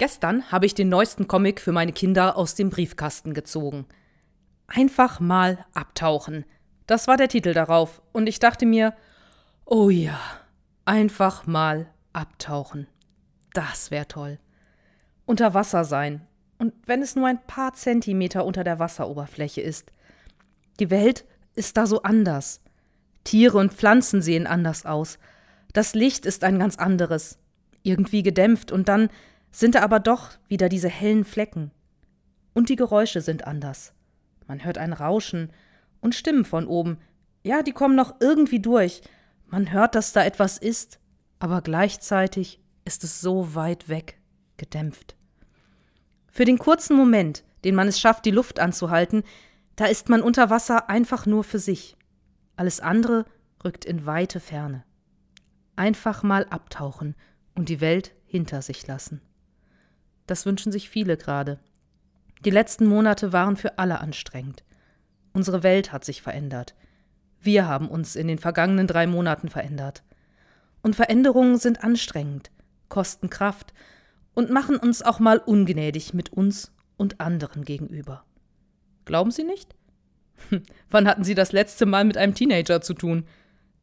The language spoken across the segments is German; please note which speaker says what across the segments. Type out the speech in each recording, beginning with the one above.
Speaker 1: Gestern habe ich den neuesten Comic für meine Kinder aus dem Briefkasten gezogen. Einfach mal abtauchen. Das war der Titel darauf, und ich dachte mir, oh ja, einfach mal abtauchen. Das wäre toll. Unter Wasser sein. Und wenn es nur ein paar Zentimeter unter der Wasseroberfläche ist. Die Welt ist da so anders. Tiere und Pflanzen sehen anders aus. Das Licht ist ein ganz anderes. Irgendwie gedämpft und dann sind da aber doch wieder diese hellen Flecken. Und die Geräusche sind anders. Man hört ein Rauschen und Stimmen von oben. Ja, die kommen noch irgendwie durch. Man hört, dass da etwas ist, aber gleichzeitig ist es so weit weg, gedämpft. Für den kurzen Moment, den man es schafft, die Luft anzuhalten, da ist man unter Wasser einfach nur für sich. Alles andere rückt in weite Ferne. Einfach mal abtauchen und die Welt hinter sich lassen. Das wünschen sich viele gerade. Die letzten Monate waren für alle anstrengend. Unsere Welt hat sich verändert. Wir haben uns in den vergangenen drei Monaten verändert. Und Veränderungen sind anstrengend, kosten Kraft und machen uns auch mal ungnädig mit uns und anderen gegenüber. Glauben Sie nicht? Wann hatten Sie das letzte Mal mit einem Teenager zu tun?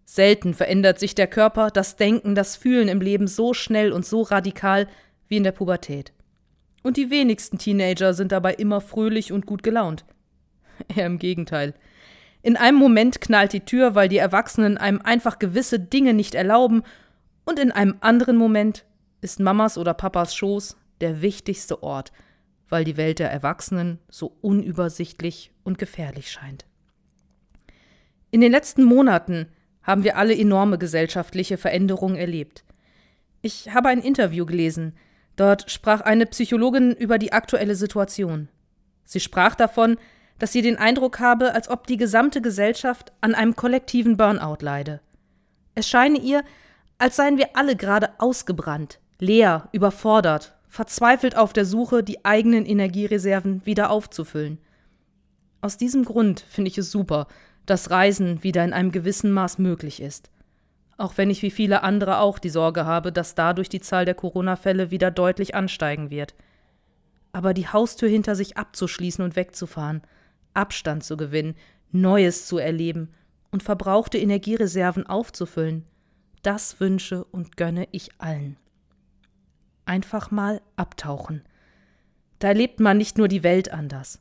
Speaker 1: Selten verändert sich der Körper, das Denken, das Fühlen im Leben so schnell und so radikal wie in der Pubertät. Und die wenigsten Teenager sind dabei immer fröhlich und gut gelaunt. Eher im Gegenteil. In einem Moment knallt die Tür, weil die Erwachsenen einem einfach gewisse Dinge nicht erlauben, und in einem anderen Moment ist Mamas oder Papas Schoß der wichtigste Ort, weil die Welt der Erwachsenen so unübersichtlich und gefährlich scheint. In den letzten Monaten haben wir alle enorme gesellschaftliche Veränderungen erlebt. Ich habe ein Interview gelesen, Dort sprach eine Psychologin über die aktuelle Situation. Sie sprach davon, dass sie den Eindruck habe, als ob die gesamte Gesellschaft an einem kollektiven Burnout leide. Es scheine ihr, als seien wir alle gerade ausgebrannt, leer, überfordert, verzweifelt auf der Suche, die eigenen Energiereserven wieder aufzufüllen. Aus diesem Grund finde ich es super, dass Reisen wieder in einem gewissen Maß möglich ist auch wenn ich wie viele andere auch die Sorge habe, dass dadurch die Zahl der Corona-Fälle wieder deutlich ansteigen wird. Aber die Haustür hinter sich abzuschließen und wegzufahren, Abstand zu gewinnen, Neues zu erleben und verbrauchte Energiereserven aufzufüllen, das wünsche und gönne ich allen. Einfach mal abtauchen. Da erlebt man nicht nur die Welt anders.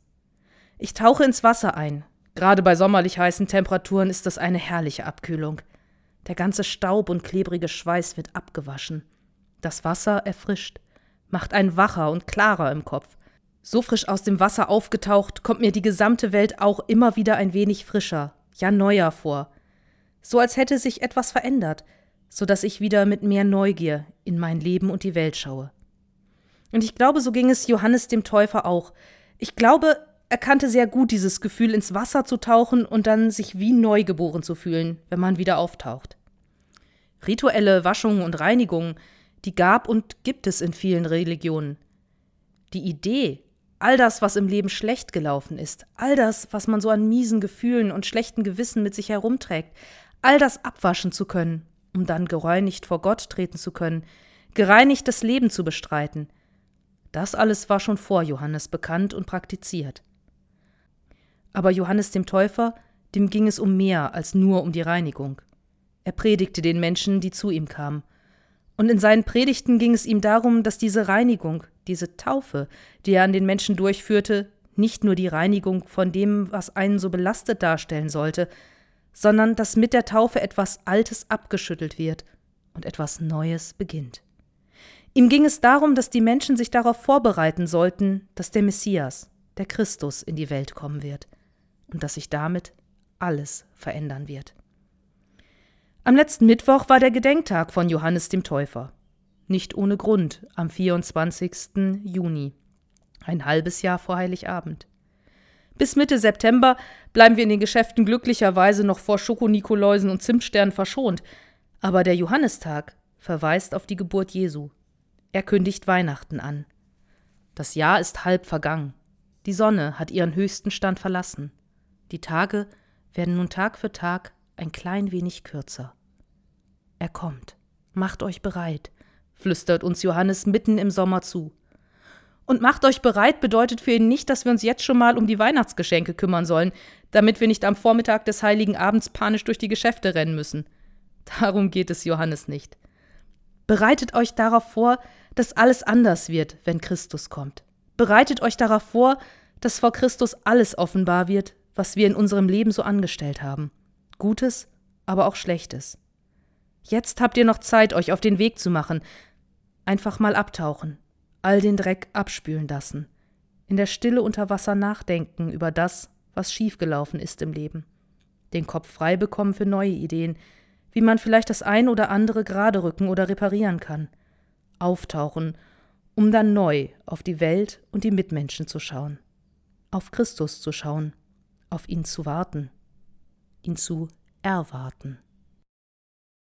Speaker 1: Ich tauche ins Wasser ein. Gerade bei sommerlich heißen Temperaturen ist das eine herrliche Abkühlung. Der ganze Staub und klebrige Schweiß wird abgewaschen. Das Wasser erfrischt, macht einen wacher und klarer im Kopf. So frisch aus dem Wasser aufgetaucht, kommt mir die gesamte Welt auch immer wieder ein wenig frischer, ja neuer vor. So als hätte sich etwas verändert, so dass ich wieder mit mehr Neugier in mein Leben und die Welt schaue. Und ich glaube, so ging es Johannes dem Täufer auch. Ich glaube, er kannte sehr gut dieses Gefühl, ins Wasser zu tauchen und dann sich wie neugeboren zu fühlen, wenn man wieder auftaucht. Rituelle Waschungen und Reinigungen, die gab und gibt es in vielen Religionen. Die Idee, all das, was im Leben schlecht gelaufen ist, all das, was man so an miesen Gefühlen und schlechten Gewissen mit sich herumträgt, all das abwaschen zu können, um dann gereinigt vor Gott treten zu können, gereinigt das Leben zu bestreiten, das alles war schon vor Johannes bekannt und praktiziert. Aber Johannes dem Täufer, dem ging es um mehr als nur um die Reinigung. Er predigte den Menschen, die zu ihm kamen. Und in seinen Predigten ging es ihm darum, dass diese Reinigung, diese Taufe, die er an den Menschen durchführte, nicht nur die Reinigung von dem, was einen so belastet darstellen sollte, sondern dass mit der Taufe etwas Altes abgeschüttelt wird und etwas Neues beginnt. Ihm ging es darum, dass die Menschen sich darauf vorbereiten sollten, dass der Messias, der Christus, in die Welt kommen wird und dass sich damit alles verändern wird. Am letzten Mittwoch war der Gedenktag von Johannes dem Täufer. Nicht ohne Grund am 24. Juni, ein halbes Jahr vor Heiligabend. Bis Mitte September bleiben wir in den Geschäften glücklicherweise noch vor Schokonikoläusen und Zimtsternen verschont, aber der Johannistag verweist auf die Geburt Jesu. Er kündigt Weihnachten an. Das Jahr ist halb vergangen. Die Sonne hat ihren höchsten Stand verlassen. Die Tage werden nun Tag für Tag ein klein wenig kürzer. Er kommt. Macht euch bereit, flüstert uns Johannes mitten im Sommer zu. Und macht euch bereit bedeutet für ihn nicht, dass wir uns jetzt schon mal um die Weihnachtsgeschenke kümmern sollen, damit wir nicht am Vormittag des heiligen Abends panisch durch die Geschäfte rennen müssen. Darum geht es Johannes nicht. Bereitet euch darauf vor, dass alles anders wird, wenn Christus kommt. Bereitet euch darauf vor, dass vor Christus alles offenbar wird, was wir in unserem Leben so angestellt haben. Gutes, aber auch Schlechtes. Jetzt habt ihr noch Zeit, euch auf den Weg zu machen. Einfach mal abtauchen, all den Dreck abspülen lassen, in der Stille unter Wasser nachdenken über das, was schiefgelaufen ist im Leben, den Kopf frei bekommen für neue Ideen, wie man vielleicht das ein oder andere gerade rücken oder reparieren kann, auftauchen, um dann neu auf die Welt und die Mitmenschen zu schauen, auf Christus zu schauen, auf ihn zu warten, ihn zu erwarten.